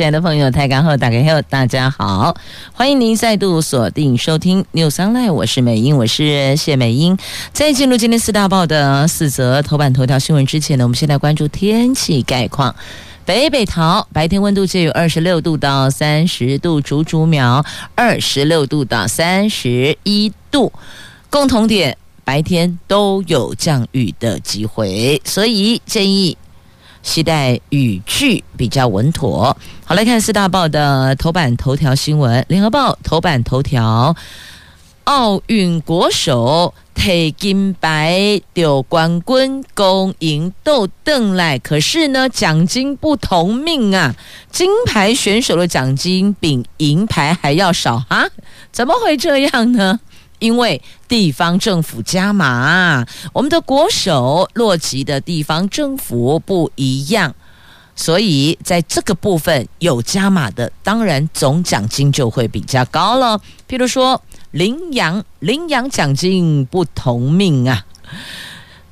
亲爱的朋友，大家好，大家好，大家好，欢迎您再度锁定收听 News Online，我是美英，我是谢美英。在进入今天四大报的四则头版头条新闻之前呢，我们先来关注天气概况。北北桃白天温度介于二十六度到三十度，竹竹苗二十六度到三十一度，共同点白天都有降雨的机会，所以建议。期待语句比较稳妥。好，来看四大报的头版头条新闻。联合报头版头条：奥运国手提金牌丢冠军，恭迎豆邓来。可是呢，奖金不同命啊！金牌选手的奖金比银牌还要少啊！怎么会这样呢？因为地方政府加码，我们的国手落籍的地方政府不一样，所以在这个部分有加码的，当然总奖金就会比较高了。譬如说，领养领养奖金不同命啊。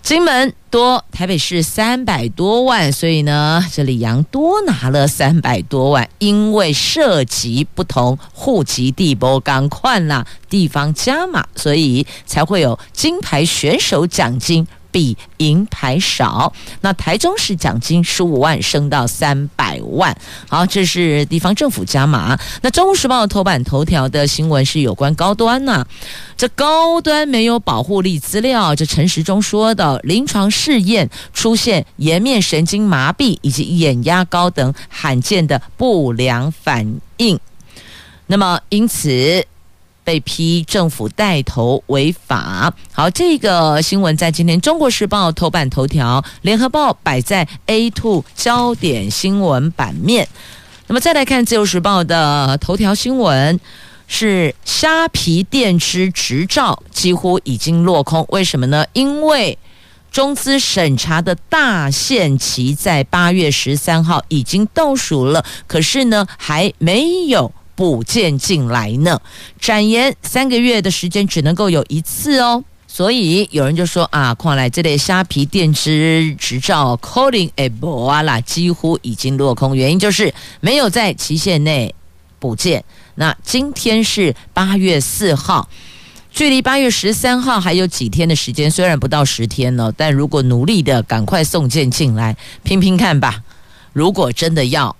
金门多，台北市三百多万，所以呢，这里杨多拿了三百多万，因为涉及不同户籍地波刚换了地方加码，所以才会有金牌选手奖金。比银牌少，那台中市奖金十五万升到三百万。好，这是地方政府加码。那《中时报》头版头条的新闻是有关高端呐、这高端没有保护力资料，这陈时中说的临床试验出现颜面神经麻痹以及眼压高等罕见的不良反应，那么因此。被批政府带头违法。好，这个新闻在今天《中国时报》头版头条，《联合报》摆在 A two 焦点新闻版面。那么再来看《自由时报》的头条新闻，是虾皮电池执照几乎已经落空。为什么呢？因为中资审查的大限期在八月十三号已经倒数了，可是呢，还没有。补件进来呢，展延三个月的时间只能够有一次哦，所以有人就说啊，看来这类虾皮电池执照 calling a boa 啦，几乎已经落空，原因就是没有在期限内补件。那今天是八月四号，距离八月十三号还有几天的时间，虽然不到十天了，但如果努力的赶快送件进来，拼拼看吧。如果真的要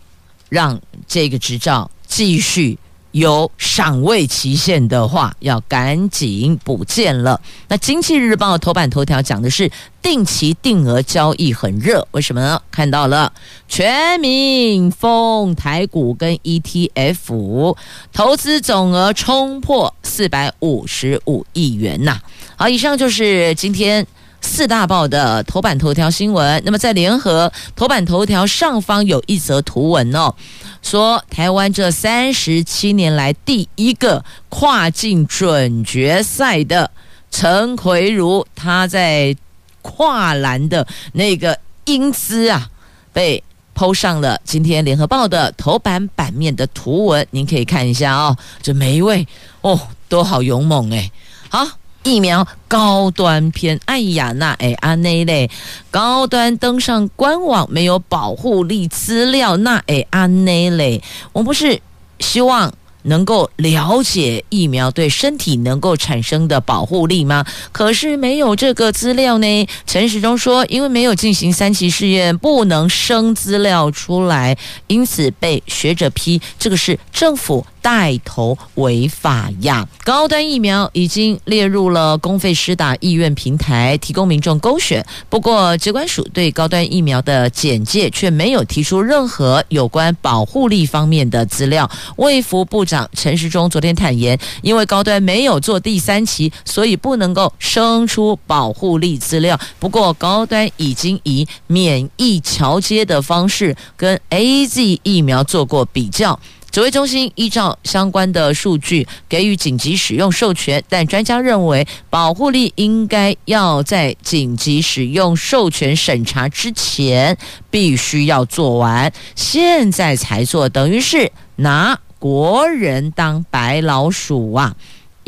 让这个执照，继续有赏味期限的话，要赶紧补件了。那《经济日报》头版头条讲的是定期定额交易很热，为什么呢？看到了全民疯台股跟 ETF，投资总额冲破四百五十五亿元呐。好，以上就是今天四大报的头版头条新闻。那么在联合头版头条上方有一则图文哦。说台湾这三十七年来第一个跨进准决赛的陈奎儒，他在跨栏的那个英姿啊，被 PO 上了今天联合报的头版版面的图文，您可以看一下哦。这每一位哦，都好勇猛诶。好。疫苗高端篇，哎呀，那哎阿内嘞，高端登上官网没有保护力资料，那哎阿内嘞，我们不是希望。能够了解疫苗对身体能够产生的保护力吗？可是没有这个资料呢。陈时中说，因为没有进行三期试验，不能生资料出来，因此被学者批这个是政府带头违法呀。高端疫苗已经列入了公费施打意愿平台，提供民众勾选。不过，疾管署对高端疫苗的简介却没有提出任何有关保护力方面的资料。卫福部长陈时中昨天坦言，因为高端没有做第三期，所以不能够生出保护力资料。不过，高端已经以免疫桥接的方式跟 AZ 疫苗做过比较。指挥中心依照相关的数据给予紧急使用授权，但专家认为保护力应该要在紧急使用授权审查之前必须要做完，现在才做，等于是拿国人当白老鼠啊！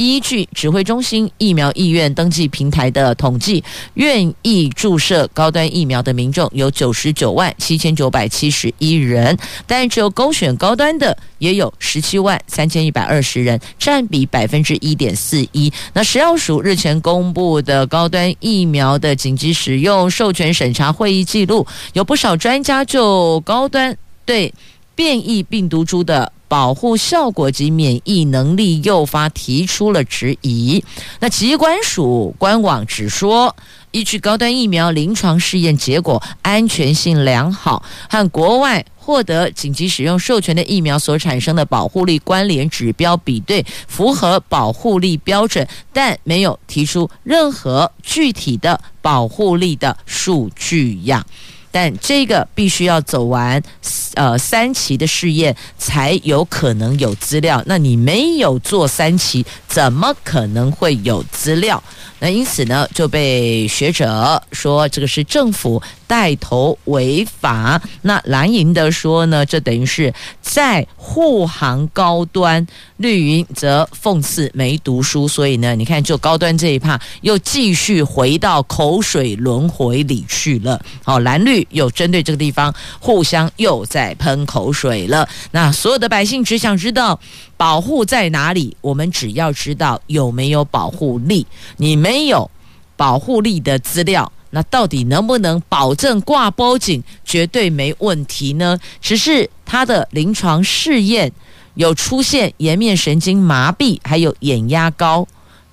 依据指挥中心疫苗意愿登记平台的统计，愿意注射高端疫苗的民众有九十九万七千九百七十一人，但只有勾选高端的也有十七万三千一百二十人，占比百分之一点四一。那食药署日前公布的高端疫苗的紧急使用授权审查会议记录，有不少专家就高端对变异病毒株的保护效果及免疫能力诱发提出了质疑。那疾管署官网只说，依据高端疫苗临床试验结果安全性良好，和国外获得紧急使用授权的疫苗所产生的保护力关联指标比对，符合保护力标准，但没有提出任何具体的保护力的数据呀。但这个必须要走完，呃，三期的试验才有可能有资料。那你没有做三期，怎么可能会有资料？那因此呢，就被学者说这个是政府带头违法。那蓝营的说呢，这等于是在护航高端，绿营则讽刺没读书。所以呢，你看，就高端这一趴又继续回到口水轮回里去了。好，蓝绿又针对这个地方互相又在喷口水了。那所有的百姓只想知道。保护在哪里？我们只要知道有没有保护力。你没有保护力的资料，那到底能不能保证挂保证绝对没问题呢？只是它的临床试验有出现颜面神经麻痹，还有眼压高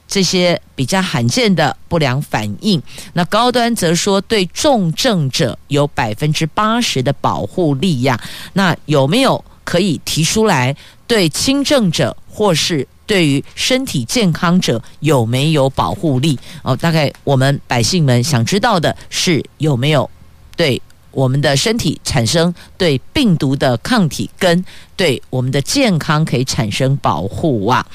这些比较罕见的不良反应。那高端则说对重症者有百分之八十的保护力呀。那有没有可以提出来？对轻症者或是对于身体健康者有没有保护力？哦，大概我们百姓们想知道的是有没有对我们的身体产生对病毒的抗体，跟对我们的健康可以产生保护啊！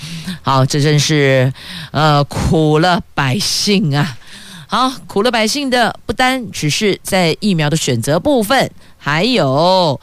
好，这真是呃苦了百姓啊！好，苦了百姓的不单只是在疫苗的选择部分，还有。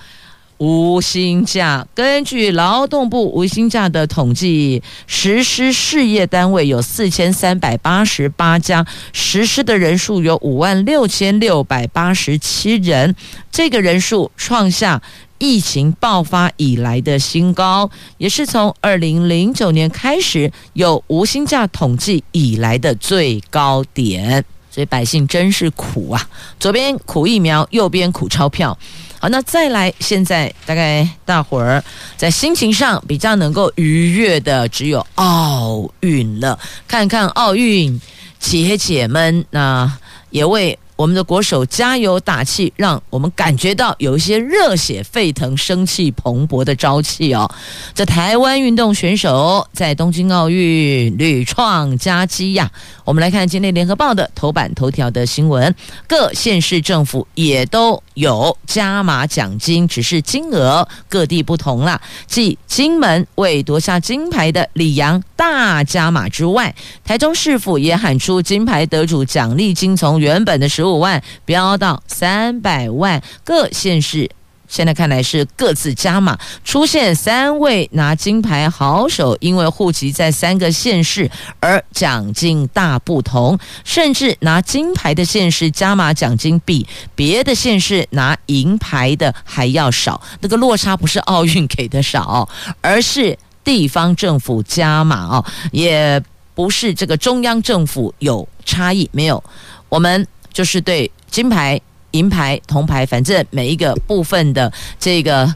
无薪假，根据劳动部无薪假的统计，实施事业单位有四千三百八十八家，实施的人数有五万六千六百八十七人，这个人数创下疫情爆发以来的新高，也是从二零零九年开始有无薪假统计以来的最高点。所以百姓真是苦啊！左边苦疫苗，右边苦钞票。好，那再来，现在大概大伙儿在心情上比较能够愉悦的，只有奥运了。看看奥运，姐姐们，那也为。我们的国手加油打气，让我们感觉到有一些热血沸腾、生气蓬勃的朝气哦。这台湾运动选手在东京奥运屡创佳绩呀！我们来看今天联合报的头版头条的新闻，各县市政府也都有加码奖金，只是金额各地不同了。继金门为夺下金牌的李阳大加码之外，台中市府也喊出金牌得主奖励金从原本的十。五万飙到三百万，各县市现在看来是各自加码，出现三位拿金牌好手，因为户籍在三个县市而奖金大不同，甚至拿金牌的县市加码奖金比别的县市拿银牌的还要少，那个落差不是奥运给的少，而是地方政府加码哦，也不是这个中央政府有差异，没有我们。就是对金牌、银牌、铜牌，反正每一个部分的这个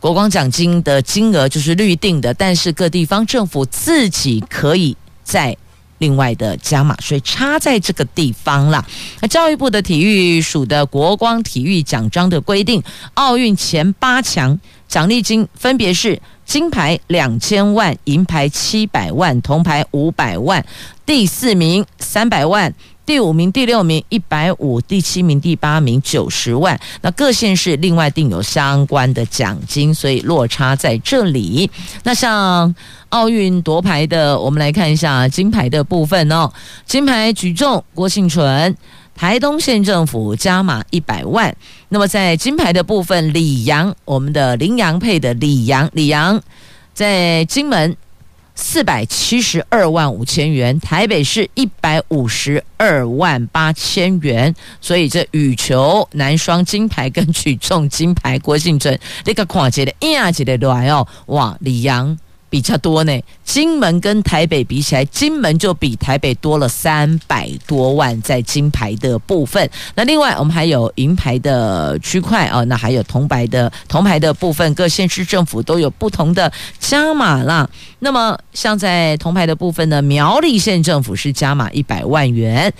国光奖金的金额就是预定的，但是各地方政府自己可以再另外的加码，所以差在这个地方了。那教育部的体育署的国光体育奖章的规定，奥运前八强奖励金分别是金牌两千万、银牌七百万、铜牌五百万，第四名三百万。第五名、第六名一百五，第七名、第八名九十万。那各县市另外定有相关的奖金，所以落差在这里。那像奥运夺牌的，我们来看一下金牌的部分哦。金牌举重，郭庆纯，台东县政府加码一百万。那么在金牌的部分，李阳，我们的麟洋配的李阳，李阳在金门。四百七十二万五千元，台北市一百五十二万八千元，所以这羽球男双金牌跟举重金牌，郭婞淳那个跨界的一亚级的来哦，哇，李阳。比较多呢，金门跟台北比起来，金门就比台北多了三百多万在金牌的部分。那另外我们还有银牌的区块啊，那还有铜牌的铜牌的部分，各县市政府都有不同的加码啦。那么像在铜牌的部分呢，苗栗县政府是加码一百万元。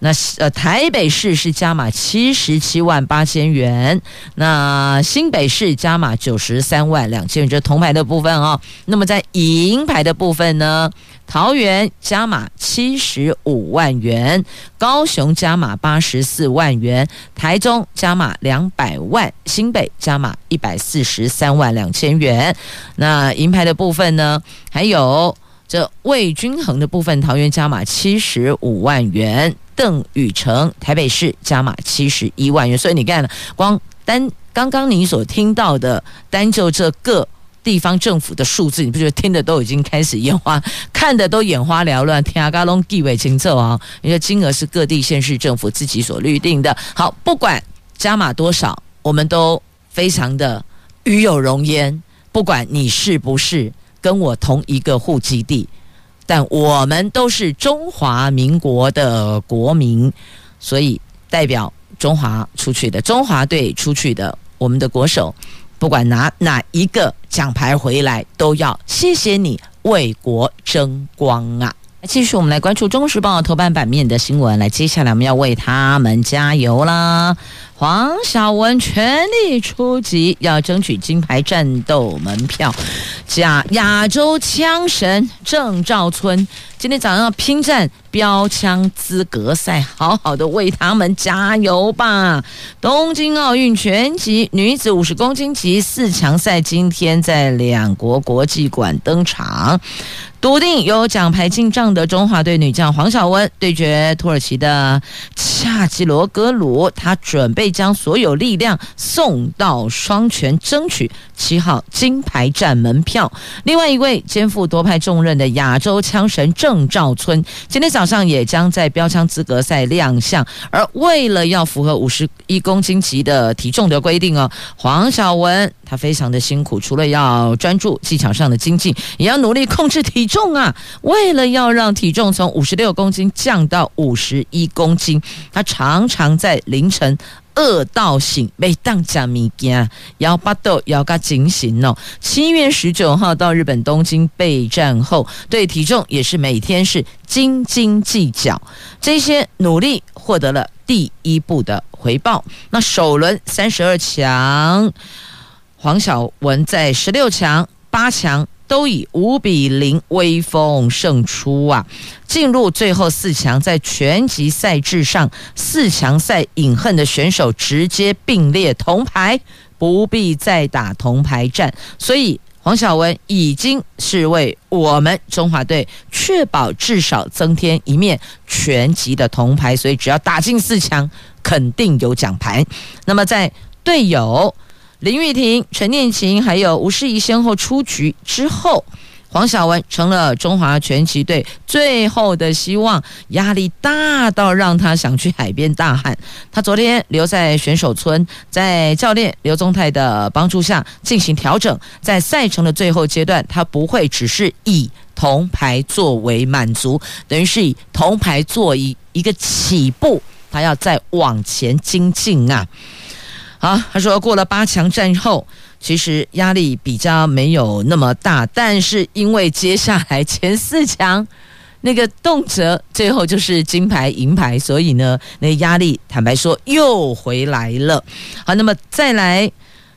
那呃，台北市是加码七十七万八千元，那新北市加码九十三万两千元，这铜牌的部分哦。那么在银牌的部分呢，桃园加码七十五万元，高雄加码八十四万元，台中加码两百万，新北加码一百四十三万两千元。那银牌的部分呢，还有这未均衡的部分，桃园加码七十五万元。邓宇成，台北市加码七十一万元，所以你看，光单刚刚你所听到的，单就这个地方政府的数字，你不觉得听的都已经开始眼花，看的都眼花缭乱，天啊，嘎隆地位清楚啊！因为金额是各地县市政府自己所预定的。好，不管加码多少，我们都非常的与有荣焉。不管你是不是跟我同一个户籍地。但我们都是中华民国的国民，所以代表中华出去的中华队出去的，我们的国手，不管拿哪一个奖牌回来，都要谢谢你为国争光啊！继续，我们来关注《中时报》头版版面的新闻。来，接下来我们要为他们加油啦！黄晓雯全力出击，要争取金牌战斗门票。加亚洲枪神郑兆村今天早上要拼战标枪资格赛，好好的为他们加油吧！东京奥运全集女子五十公斤级四强赛今天在两国国际馆登场。笃定有奖牌进账的中华队女将黄晓雯对决土耳其的恰吉罗格鲁，她准备将所有力量送到双拳，争取七号金牌战门票。另外一位肩负夺牌重任的亚洲枪神郑兆春，今天早上也将在标枪资格赛亮相。而为了要符合五十一公斤级的体重的规定哦，黄晓雯他非常的辛苦，除了要专注技巧上的精进，也要努力控制体重啊！为了要让体重从五十六公斤降到五十一公斤，他常常在凌晨饿到醒，被当假米羹，要巴豆要个警醒哦。七月十九号到日本东京备战后，对体重也是每天是斤斤计较，这些努力获得了第一步的回报。那首轮三十二强，黄晓雯在十六强、八强。都以五比零威风胜出啊！进入最后四强，在拳击赛制上，四强赛饮恨的选手直接并列铜牌，不必再打铜牌战。所以黄晓雯已经是为我们中华队确保至少增添一面拳击的铜牌。所以只要打进四强，肯定有奖牌。那么在队友。林玉婷、陈念琴还有吴世仪先后出局之后，黄晓雯成了中华拳击队最后的希望，压力大到让他想去海边大喊。他昨天留在选手村，在教练刘宗泰的帮助下进行调整，在赛程的最后阶段，他不会只是以铜牌作为满足，等于是以铜牌作一一个起步，他要再往前精进啊。好，他说过了八强战后，其实压力比较没有那么大，但是因为接下来前四强那个动辄最后就是金牌银牌，所以呢，那压力坦白说又回来了。好，那么再来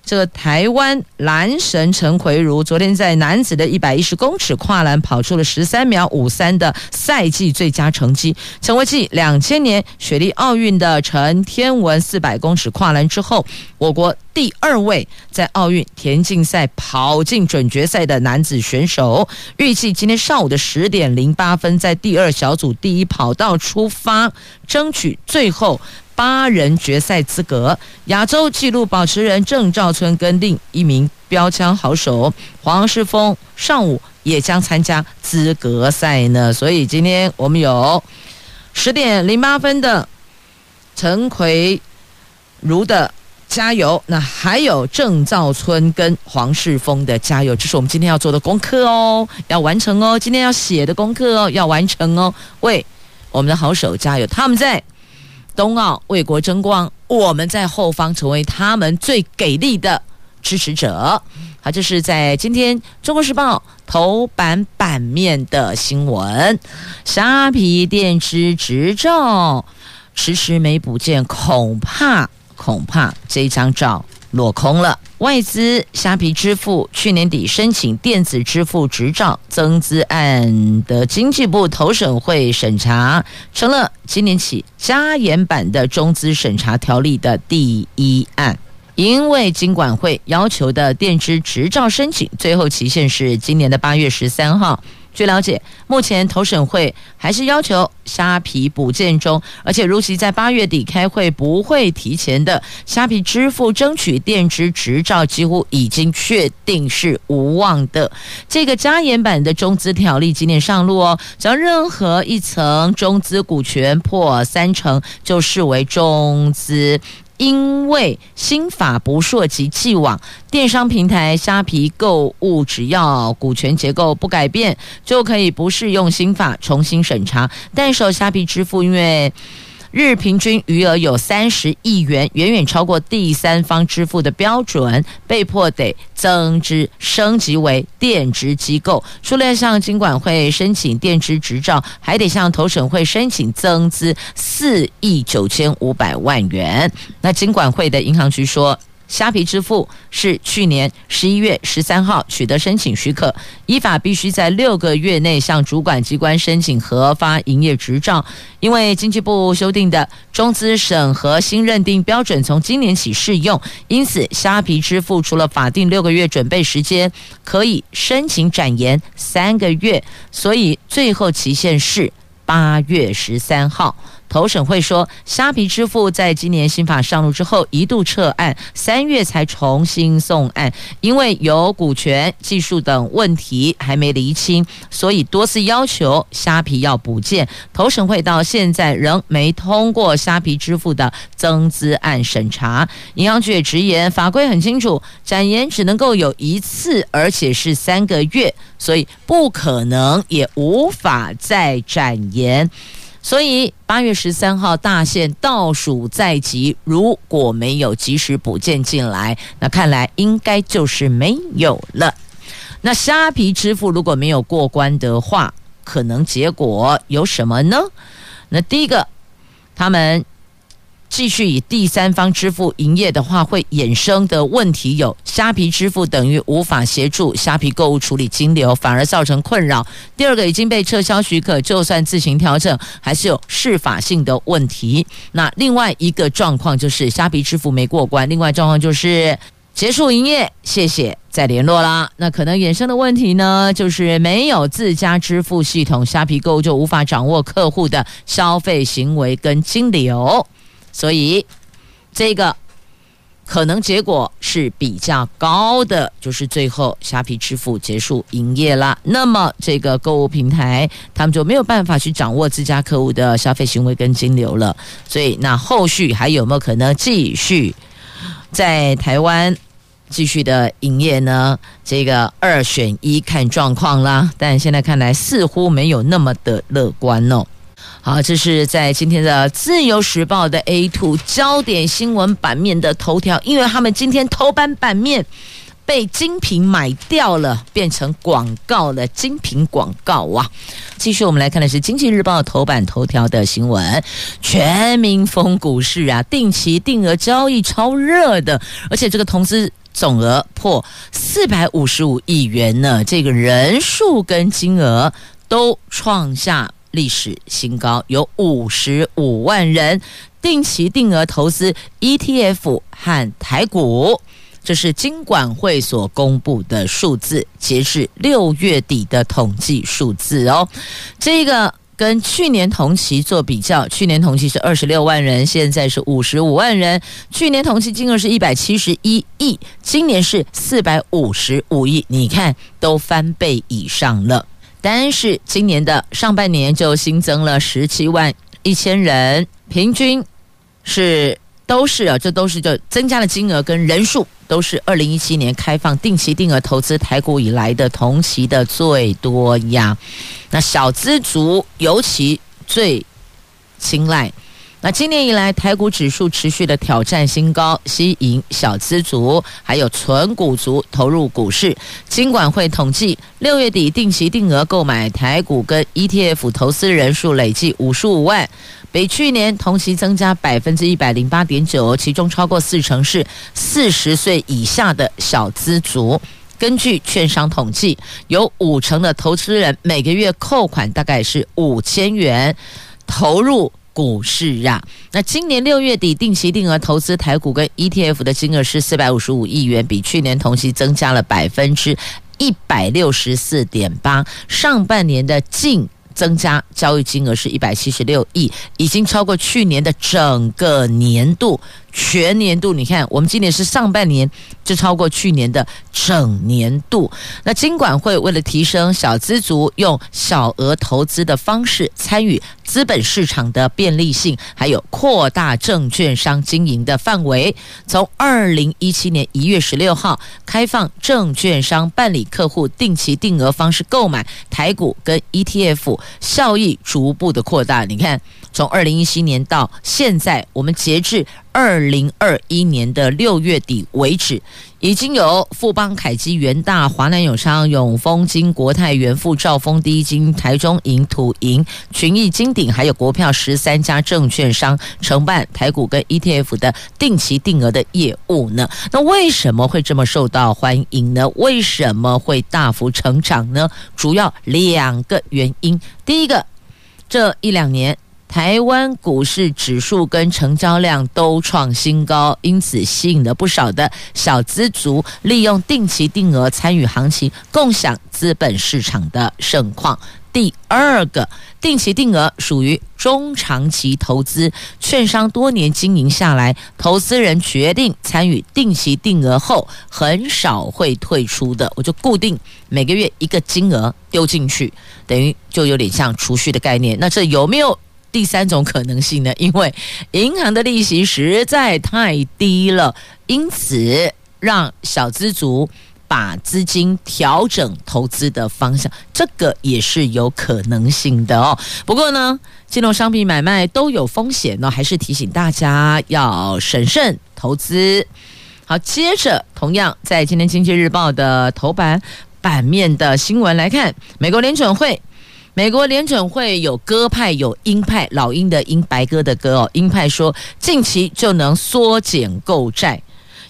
这个台湾男神陈奎如昨天在男子的一百一十公尺跨栏跑出了十三秒五三的赛季最佳成绩，成为继两千年雪梨奥运的陈天文四百公尺跨栏之后，我国第二位在奥运田径赛跑进准决赛的男子选手。预计今天上午的十点零八分，在第二小组第一跑道出发，争取最后。八人决赛资格，亚洲纪录保持人郑兆春跟另一名标枪好手黄世峰上午也将参加资格赛呢。所以今天我们有十点零八分的陈奎如的加油，那还有郑兆春跟黄世峰的加油，这是我们今天要做的功课哦，要完成哦，今天要写的功课哦，要完成哦，为我们的好手加油，他们在。冬奥为国争光，我们在后方成为他们最给力的支持者。好，这是在今天《中国时报》头版版面的新闻。虾皮电池执照迟迟没补件，恐怕恐怕这张照落空了。外资虾皮支付去年底申请电子支付执照增资案的经济部投审会审查，成了今年起加严版的中资审查条例的第一案。因为金管会要求的电支执照申请，最后期限是今年的八月十三号。据了解，目前投审会还是要求虾皮补件中，而且如期在八月底开会，不会提前的。虾皮支付争取电支执照几乎已经确定是无望的。这个加严版的中资条例今年上路哦，只要任何一层中资股权破三成，就视为中资。因为新法不涉及既往，电商平台虾皮购物，只要股权结构不改变，就可以不适用新法重新审查。但是虾皮支付，因为日平均余额有三十亿元，远远超过第三方支付的标准，被迫得增资升级为电支机构。除了向金管会申请电支执照，还得向投审会申请增资四亿九千五百万元。那金管会的银行局说。虾皮支付是去年十一月十三号取得申请许可，依法必须在六个月内向主管机关申请核发营业执照。因为经济部修订的中资审核新认定标准从今年起适用，因此虾皮支付除了法定六个月准备时间，可以申请展延三个月，所以最后期限是八月十三号。投审会说，虾皮支付在今年新法上路之后一度撤案，三月才重新送案，因为有股权、技术等问题还没厘清，所以多次要求虾皮要补件。投审会到现在仍没通过虾皮支付的增资案审查。银行局也直言，法规很清楚，展延只能够有一次，而且是三个月，所以不可能也无法再展延。所以八月十三号大限倒数在即，如果没有及时补件进来，那看来应该就是没有了。那虾皮支付如果没有过关的话，可能结果有什么呢？那第一个，他们。继续以第三方支付营业的话，会衍生的问题有：虾皮支付等于无法协助虾皮购物处理金流，反而造成困扰。第二个已经被撤销许可，就算自行调整，还是有适法性的问题。那另外一个状况就是虾皮支付没过关，另外状况就是结束营业，谢谢再联络啦。那可能衍生的问题呢，就是没有自家支付系统，虾皮购物就无法掌握客户的消费行为跟金流。所以，这个可能结果是比较高的，就是最后虾皮支付结束营业了。那么，这个购物平台他们就没有办法去掌握自家客户的消费行为跟金流了。所以，那后续还有没有可能继续在台湾继续的营业呢？这个二选一，看状况啦。但现在看来，似乎没有那么的乐观哦。好，这是在今天的《自由时报》的 A two 焦点新闻版面的头条，因为他们今天头版版面被精品买掉了，变成广告了，精品广告啊！继续，我们来看的是《经济日报》头版头条的新闻：全民疯股市啊，定期定额交易超热的，而且这个投资总额破四百五十五亿元呢，这个人数跟金额都创下历史新高，有五十五万人定期定额投资 ETF 和台股，这是金管会所公布的数字，截至六月底的统计数字哦。这个跟去年同期做比较，去年同期是二十六万人，现在是五十五万人。去年同期金额是一百七十一亿，今年是四百五十五亿，你看都翻倍以上了。但是今年的上半年就新增了十七万一千人，平均是都是啊，这都是就增加的金额跟人数都是二零一七年开放定期定额投资台股以来的同期的最多呀。那小资族尤其最青睐。那今年以来，台股指数持续的挑战新高，吸引小资族还有存股族投入股市。金管会统计，六月底定期定额购买台股跟 ETF 投资人数累计五十五万，比去年同期增加百分之一百零八点九，其中超过四成是四十岁以下的小资族。根据券商统计，有五成的投资人每个月扣款大概是五千元，投入。股市啊，那今年六月底定期定额投资台股跟 ETF 的金额是四百五十五亿元，比去年同期增加了百分之一百六十四点八。上半年的净增加交易金额是一百七十六亿，已经超过去年的整个年度。全年度，你看，我们今年是上半年就超过去年的整年度。那金管会为了提升小资族用小额投资的方式参与资本市场的便利性，还有扩大证券商经营的范围，从二零一七年一月十六号开放证券商办理客户定期定额方式购买台股跟 ETF，效益逐步的扩大。你看。从二零一七年到现在，我们截至二零二一年的六月底为止，已经有富邦、凯基、元大、华南永昌、永丰金、国泰、元富、兆丰、第一金、台中银、土银、群益、金鼎，还有国票十三家证券商承办台股跟 ETF 的定期定额的业务呢？那为什么会这么受到欢迎呢？为什么会大幅成长呢？主要两个原因。第一个，这一两年。台湾股市指数跟成交量都创新高，因此吸引了不少的小资族利用定期定额参与行情，共享资本市场的盛况。第二个，定期定额属于中长期投资，券商多年经营下来，投资人决定参与定期定额后，很少会退出的。我就固定每个月一个金额丢进去，等于就有点像储蓄的概念。那这有没有？第三种可能性呢，因为银行的利息实在太低了，因此让小资族把资金调整投资的方向，这个也是有可能性的哦。不过呢，金融商品买卖都有风险呢，还是提醒大家要审慎投资。好，接着同样在今天《经济日报》的头版版面的新闻来看，美国联准会。美国联准会有鸽派，有鹰派，老鹰的鹰，白鸽的鸽哦。鹰派说近期就能缩减购债，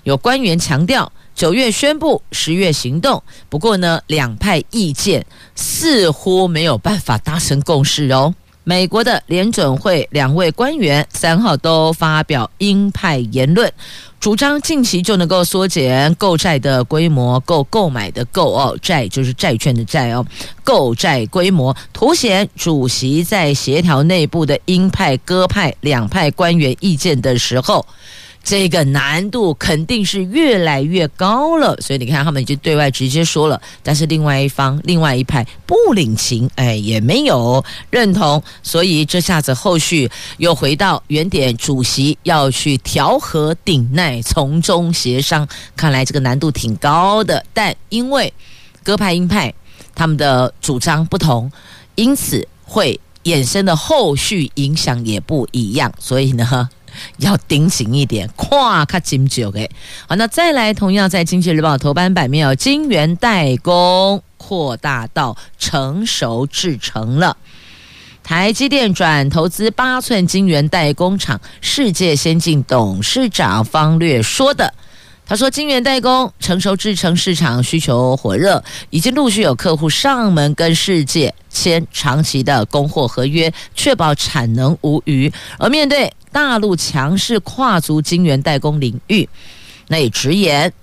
有官员强调九月宣布，十月行动。不过呢，两派意见似乎没有办法达成共识哦。美国的联准会两位官员三号都发表鹰派言论。主张近期就能够缩减购债的规模，购购买的购哦，债就是债券的债哦，购债规模凸显主席在协调内部的鹰派、鸽派两派官员意见的时候。这个难度肯定是越来越高了，所以你看，他们已经对外直接说了，但是另外一方、另外一派不领情，哎，也没有认同，所以这下子后续又回到原点，主席要去调和、顶耐、从中协商，看来这个难度挺高的。但因为鸽派、鹰派他们的主张不同，因此会衍生的后续影响也不一样，所以呢。要盯紧一点，跨卡金九诶。好，那再来，同样在《经济日报》头版版面有金圆代工扩大到成熟制程了。台积电转投资八寸金圆代工厂，世界先进董事长方略说的。他说，晶圆代工成熟制程市场需求火热，已经陆续有客户上门跟世界签长期的供货合约，确保产能无虞。而面对大陆强势跨足晶圆代工领域，那也直言。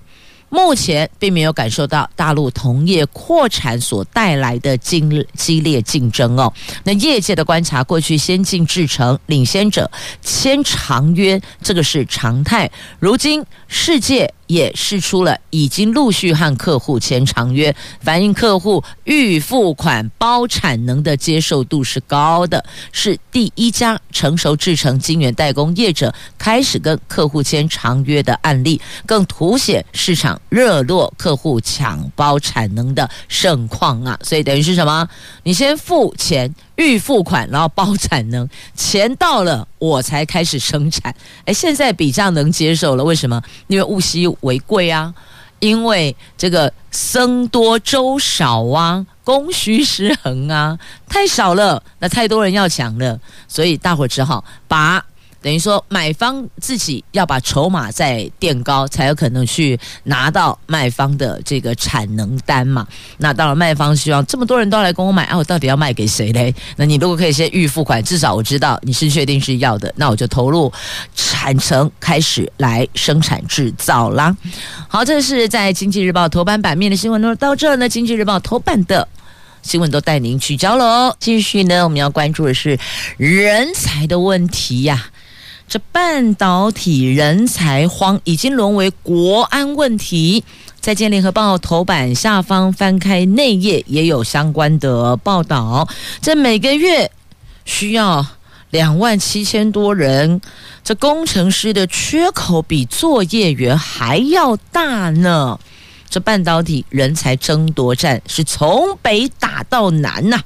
目前并没有感受到大陆同业扩产所带来的激激烈竞争哦。那业界的观察，过去先进制程领先者签长约，这个是常态。如今世界。也释出了已经陆续和客户签长约，反映客户预付款包产能的接受度是高的，是第一家成熟制程晶圆代工业者开始跟客户签长约的案例，更凸显市场热络、客户抢包产能的盛况啊！所以等于是什么？你先付钱。预付款，然后包产能，钱到了我才开始生产。哎，现在比较能接受了，为什么？因为物稀为贵啊，因为这个僧多粥少啊，供需失衡啊，太少了，那太多人要抢了，所以大伙只好把。等于说，买方自己要把筹码再垫高，才有可能去拿到卖方的这个产能单嘛。那到了卖方希望这么多人都来跟我买，啊，我到底要卖给谁嘞？那你如果可以先预付款，至少我知道你是确定是要的，那我就投入产程开始来生产制造啦。好，这是在《经济日报》头版版面的新闻。那到这呢，《经济日报》头版的新闻都带您聚焦了哦。继续呢，我们要关注的是人才的问题呀。这半导体人才荒已经沦为国安问题。在《建联合报》头版下方翻开内页，也有相关的报道。这每个月需要两万七千多人，这工程师的缺口比作业员还要大呢。这半导体人才争夺战是从北打到南呐、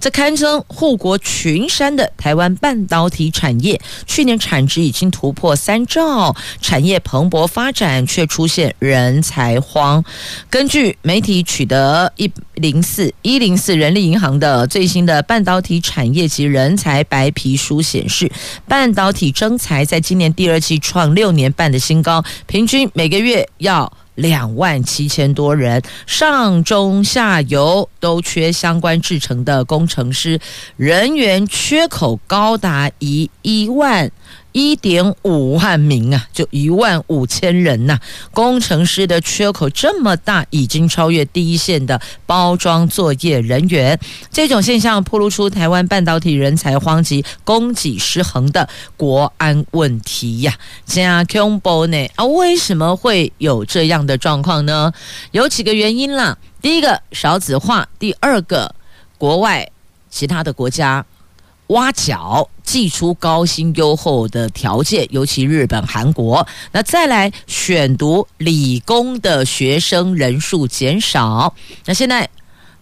这堪称护国群山的台湾半导体产业，去年产值已经突破三兆，产业蓬勃发展，却出现人才荒。根据媒体取得一零四一零四人力银行的最新的半导体产业及人才白皮书显示，半导体征才在今年第二季创六年半的新高，平均每个月要。两万七千多人，上中下游都缺相关制成的工程师，人员缺口高达一一万。一点五万名啊，就一万五千人呐、工程师的缺口这么大，已经超越第一线的包装作业人员。这种现象暴露出台湾半导体人才荒及供给失衡的国安问题呀！加恐怖呢啊！为什么会有这样的状况呢？有几个原因啦。第一个少子化，第二个国外其他的国家。挖角，祭出高薪优厚的条件，尤其日本、韩国。那再来选读理工的学生人数减少，那现在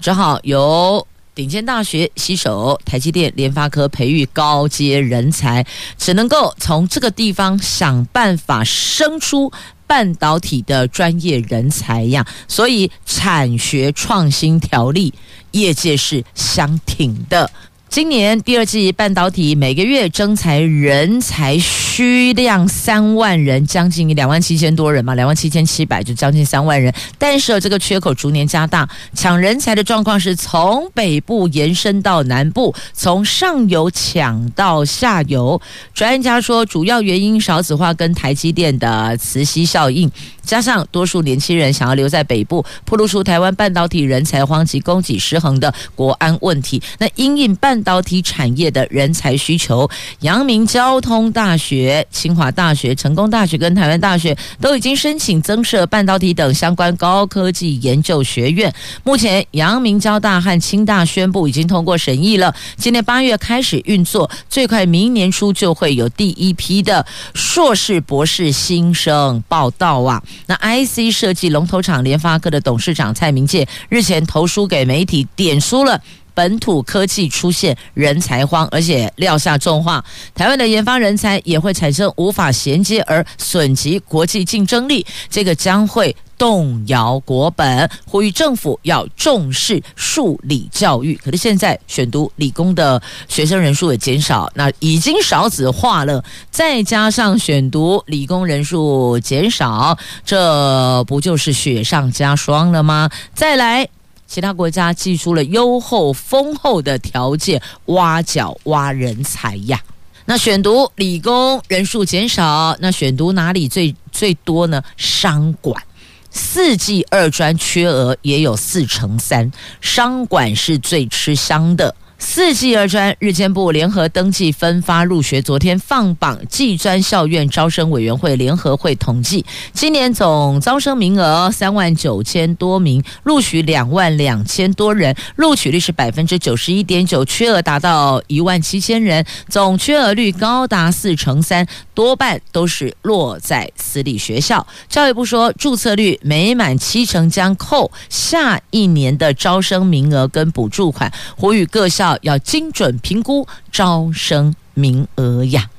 只好由顶尖大学携手台积电、联发科培育高阶人才，只能够从这个地方想办法生出半导体的专业人才呀。所以产学创新条例，业界是相挺的。今年第二季半导体每个月征才人才需量三万人，将近两万七千多人嘛，两万七千七百就将近三万人。但是这个缺口逐年加大，抢人才的状况是从北部延伸到南部，从上游抢到下游。专家说，主要原因少子化跟台积电的磁吸效应。加上多数年轻人想要留在北部，暴露出台湾半导体人才荒及供给失衡的国安问题。那因应半导体产业的人才需求，阳明交通大学、清华大学、成功大学跟台湾大学都已经申请增设半导体等相关高科技研究学院。目前，阳明交大和清大宣布已经通过审议了，今年八月开始运作，最快明年初就会有第一批的硕士、博士新生报到啊。那 IC 设计龙头厂联发科的董事长蔡明介日前投书给媒体，点出了本土科技出现人才荒，而且撂下重话，台湾的研发人才也会产生无法衔接而损及国际竞争力，这个将会动摇国本。呼吁政府要重视数理教育。可是现在选读理工的学生人数也减少，那已经少子化了，再加上选读理工人数减少，这不就是雪上加霜了吗？再来。其他国家寄出了优厚丰厚的条件，挖角挖人才呀。那选读理工人数减少，那选读哪里最最多呢？商管四季二专缺额也有四成三，商管是最吃香的。四技二专日间部联合登记分发入学，昨天放榜，技专校院招生委员会联合会统计，今年总招生名额三万九千多名，录取两万两千多人，录取率是百分之九十一点九，缺额达到一万七千人，总缺额率高达四成三，多半都是落在私立学校。教育部说，注册率每满七成将扣下一年的招生名额跟补助款，呼吁各校。要精准评估招生名额呀。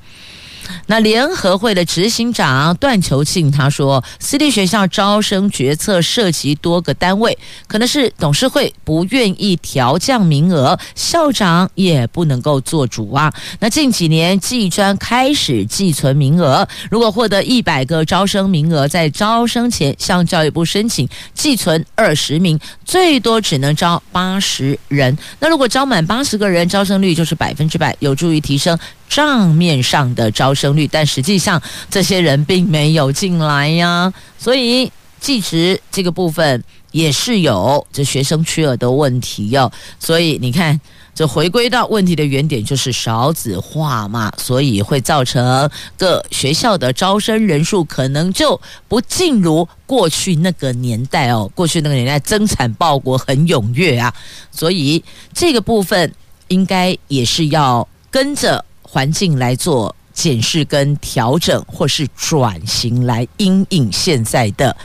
那联合会的执行长段球庆他说，私立学校招生决策涉及多个单位，可能是董事会不愿意调降名额，校长也不能够做主啊。那近几年技专开始寄存名额，如果获得一百个招生名额，在招生前向教育部申请寄存二十名，最多只能招八十人。那如果招满八十个人，招生率就是百分之百，有助于提升。账面上的招生率，但实际上这些人并没有进来呀，所以技职这个部分也是有这学生缺额的问题哟。所以你看，这回归到问题的原点就是少子化嘛，所以会造成各学校的招生人数可能就不尽如过去那个年代哦。过去那个年代增产报国很踊跃啊，所以这个部分应该也是要跟着。环境来做检视跟调整，或是转型来因应现在的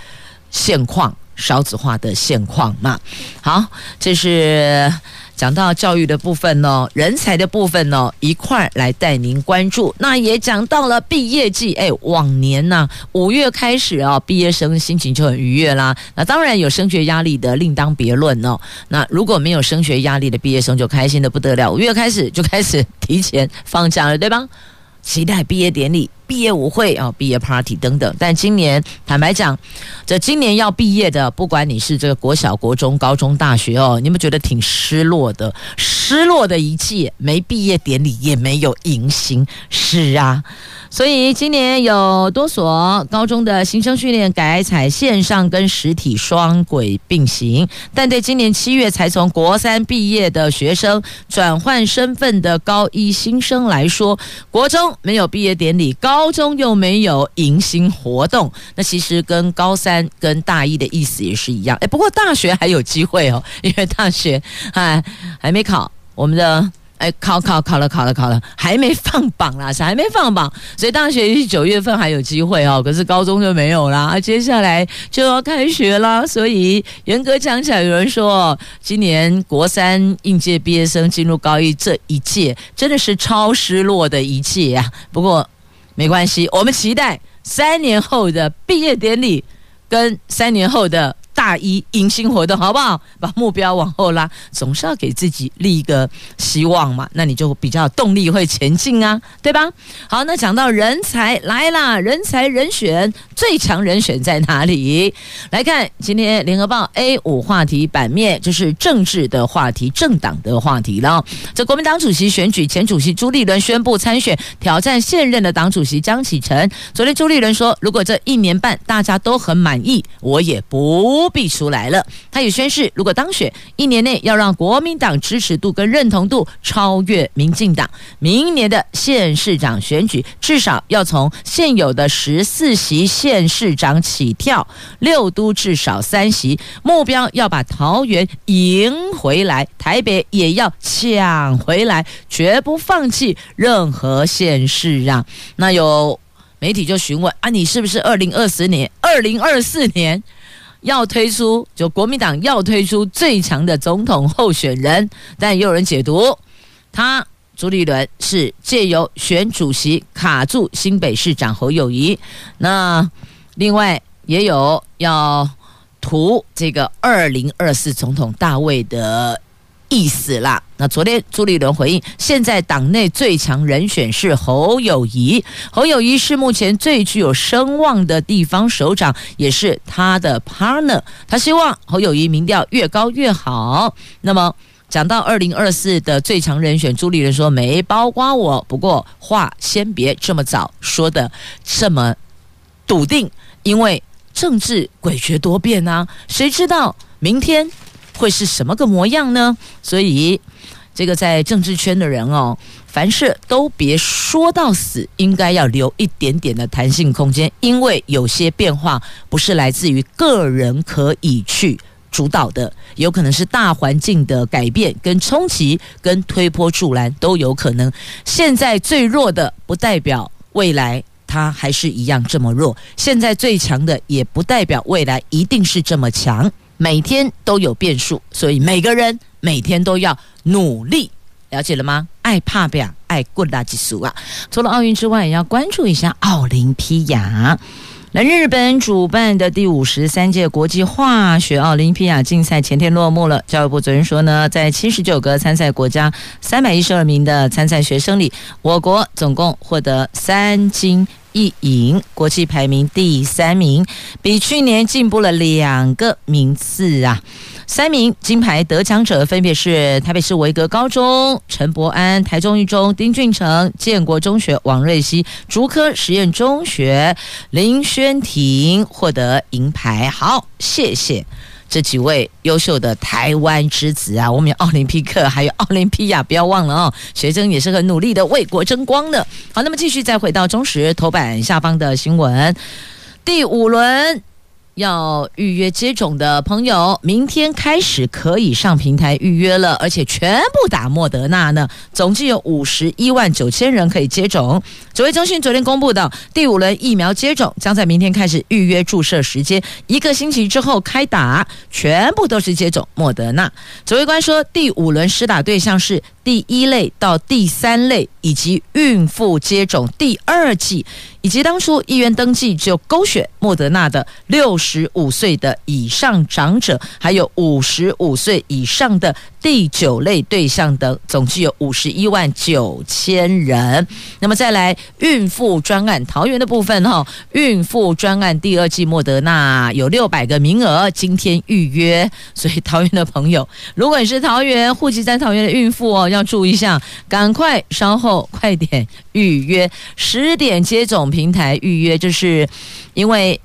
现况，少子化的现况嘛。好，这是讲到教育的部分哦，人才的部分哦，一块儿来带您关注。那也讲到了毕业季，哎，往年呢、五月开始啊，毕业生心情就很愉悦啦。那当然有升学压力的，另当别论哦。那如果没有升学压力的毕业生，就开心的不得了，五月开始就开始。提前放假了，对吧？期待毕业典礼、毕业舞会啊、毕业 party 等等。但今年坦白讲，这今年要毕业的，不管你是这个国小、国中、高中、大学哦，你们觉得挺失落的？失落的一切，没毕业典礼，也没有迎新，是啊。所以今年有多所高中的新生训练改采线上跟实体双轨并行，但对今年七月才从国三毕业的学生转换身份的高一新生来说，国中没有毕业典礼，高中又没有迎新活动，那其实跟高三跟大一的意思也是一样。哎，不过大学还有机会哦，因为大学还还没考我们的。哎，考考考了，考了，考了，还没放榜啦，是还没放榜，所以大学是九月份还有机会哦，可是高中就没有啦，接下来就要开学啦，所以严格讲起来，有人说今年国三应届毕业生进入高一这一届，真的是超失落的一届啊。不过没关系，我们期待三年后的毕业典礼跟三年后的。大一迎新活动好不好？把目标往后拉，总是要给自己立一个希望嘛。那你就比较动力会前进啊，对吧？好，那讲到人才来啦，人才人选最强人选在哪里？来看今天联合报 A 五话题版面，就是政治的话题、政党的话题了。这国民党主席选举，前主席朱立伦宣布参选挑战现任的党主席江启臣。昨天朱立伦说，如果这一年半大家都很满意，我也不。必出来了，他也宣誓，如果当选，一年内要让国民党支持度跟认同度超越民进党。明年的县市长选举，至少要从现有的十四席县市长起跳，六都至少三席，目标要把桃园赢回来，台北也要抢回来，绝不放弃任何县市啊。那有媒体就询问啊，你是不是二零二四年、二零二四年？要推出，就国民党要推出最强的总统候选人，但也有人解读他朱立伦是借由选主席卡住新北市长侯友谊。那另外也有要图这个二零二四总统大卫的。意思啦。那昨天朱立伦回应，现在党内最强人选是侯友谊，侯友谊是目前最具有声望的地方首长，也是他的 partner。他希望侯友谊民调越高越好。那么讲到二零二四的最强人选，朱立伦说没包括我，不过话先别这么早说的这么笃定，因为政治诡谲多变啊，谁知道明天？会是什么个模样呢？所以，这个在政治圈的人哦，凡事都别说到死，应该要留一点点的弹性空间，因为有些变化不是来自于个人可以去主导的，有可能是大环境的改变、跟冲击、跟推波助澜都有可能。现在最弱的，不代表未来它还是一样这么弱；现在最强的，也不代表未来一定是这么强。每天都有变数，所以每个人每天都要努力，了解了吗？爱怕表，爱过大技术啊！除了奥运之外，也要关注一下奥林匹亚。来，日本主办的第五十三届国际化学奥林匹亚竞赛前天落幕了。教育部昨天说呢，在七十九个参赛国家三百一十二名的参赛学生里，我国总共获得三金。一银，国际排名第三名，比去年进步了两个名次啊！三名金牌得奖者分别是台北市维格高中陈柏安、台中一中丁俊成、建国中学王瑞熙、竹科实验中学林轩婷获得银牌。好，谢谢。这几位优秀的台湾之子啊，我们有奥林匹克，还有奥林匹亚，不要忘了哦。学生也是很努力的为国争光的。好，那么继续再回到中时头版下方的新闻，第五轮。要预约接种的朋友，明天开始可以上平台预约了，而且全部打莫德纳呢，总计有五十一万九千人可以接种。指挥中心昨天公布的第五轮疫苗接种将在明天开始预约注射时间，一个星期之后开打，全部都是接种莫德纳。指挥官说，第五轮施打对象是第一类到第三类，以及孕妇接种第二剂。以及当初医院登记就勾选莫德纳的六十五岁的以上长者，还有五十五岁以上的第九类对象等，总计有五十一万九千人。那么再来孕妇专案桃园的部分哈，孕妇专案第二季莫德纳有六百个名额，今天预约。所以桃园的朋友，如果你是桃园户籍在桃园的孕妇哦，要要注意一下，赶快稍后快点预约，十点接种。平台预约，就是因为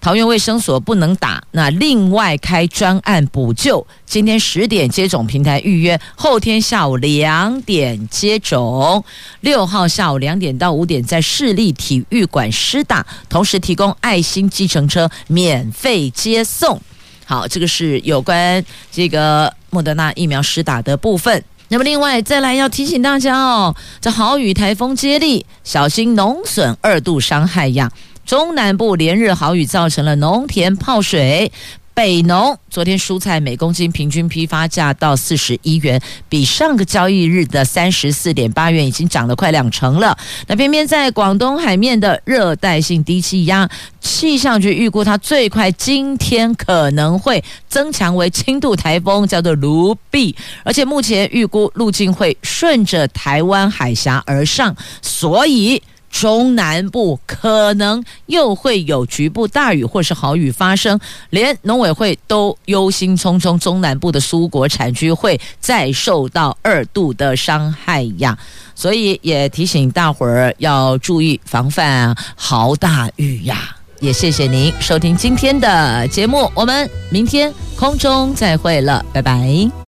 桃园卫生所不能打，那另外开专案补救。今天十点接种平台预约，后天下午两点接种，六号下午两点到五点在市立体育馆施打，同时提供爱心计程车免费接送。好，这个是有关这个莫德纳疫苗施打的部分。那么，另外再来要提醒大家哦，这豪雨台风接力，小心农损二度伤害呀！中南部连日豪雨造成了农田泡水。北农昨天蔬菜每公斤平均批发价到四十一元，比上个交易日的三十四点八元已经涨了快两成了。那偏偏在广东海面的热带性低气压，气象局预估它最快今天可能会增强为轻度台风，叫做卢碧，而且目前预估路径会顺着台湾海峡而上，所以。中南部可能又会有局部大雨或是豪雨发生，连农委会都忧心忡忡，中南部的蔬果产区会再受到二度的伤害呀，所以也提醒大伙儿要注意防范豪大雨呀。也谢谢您收听今天的节目，我们明天空中再会了，拜拜。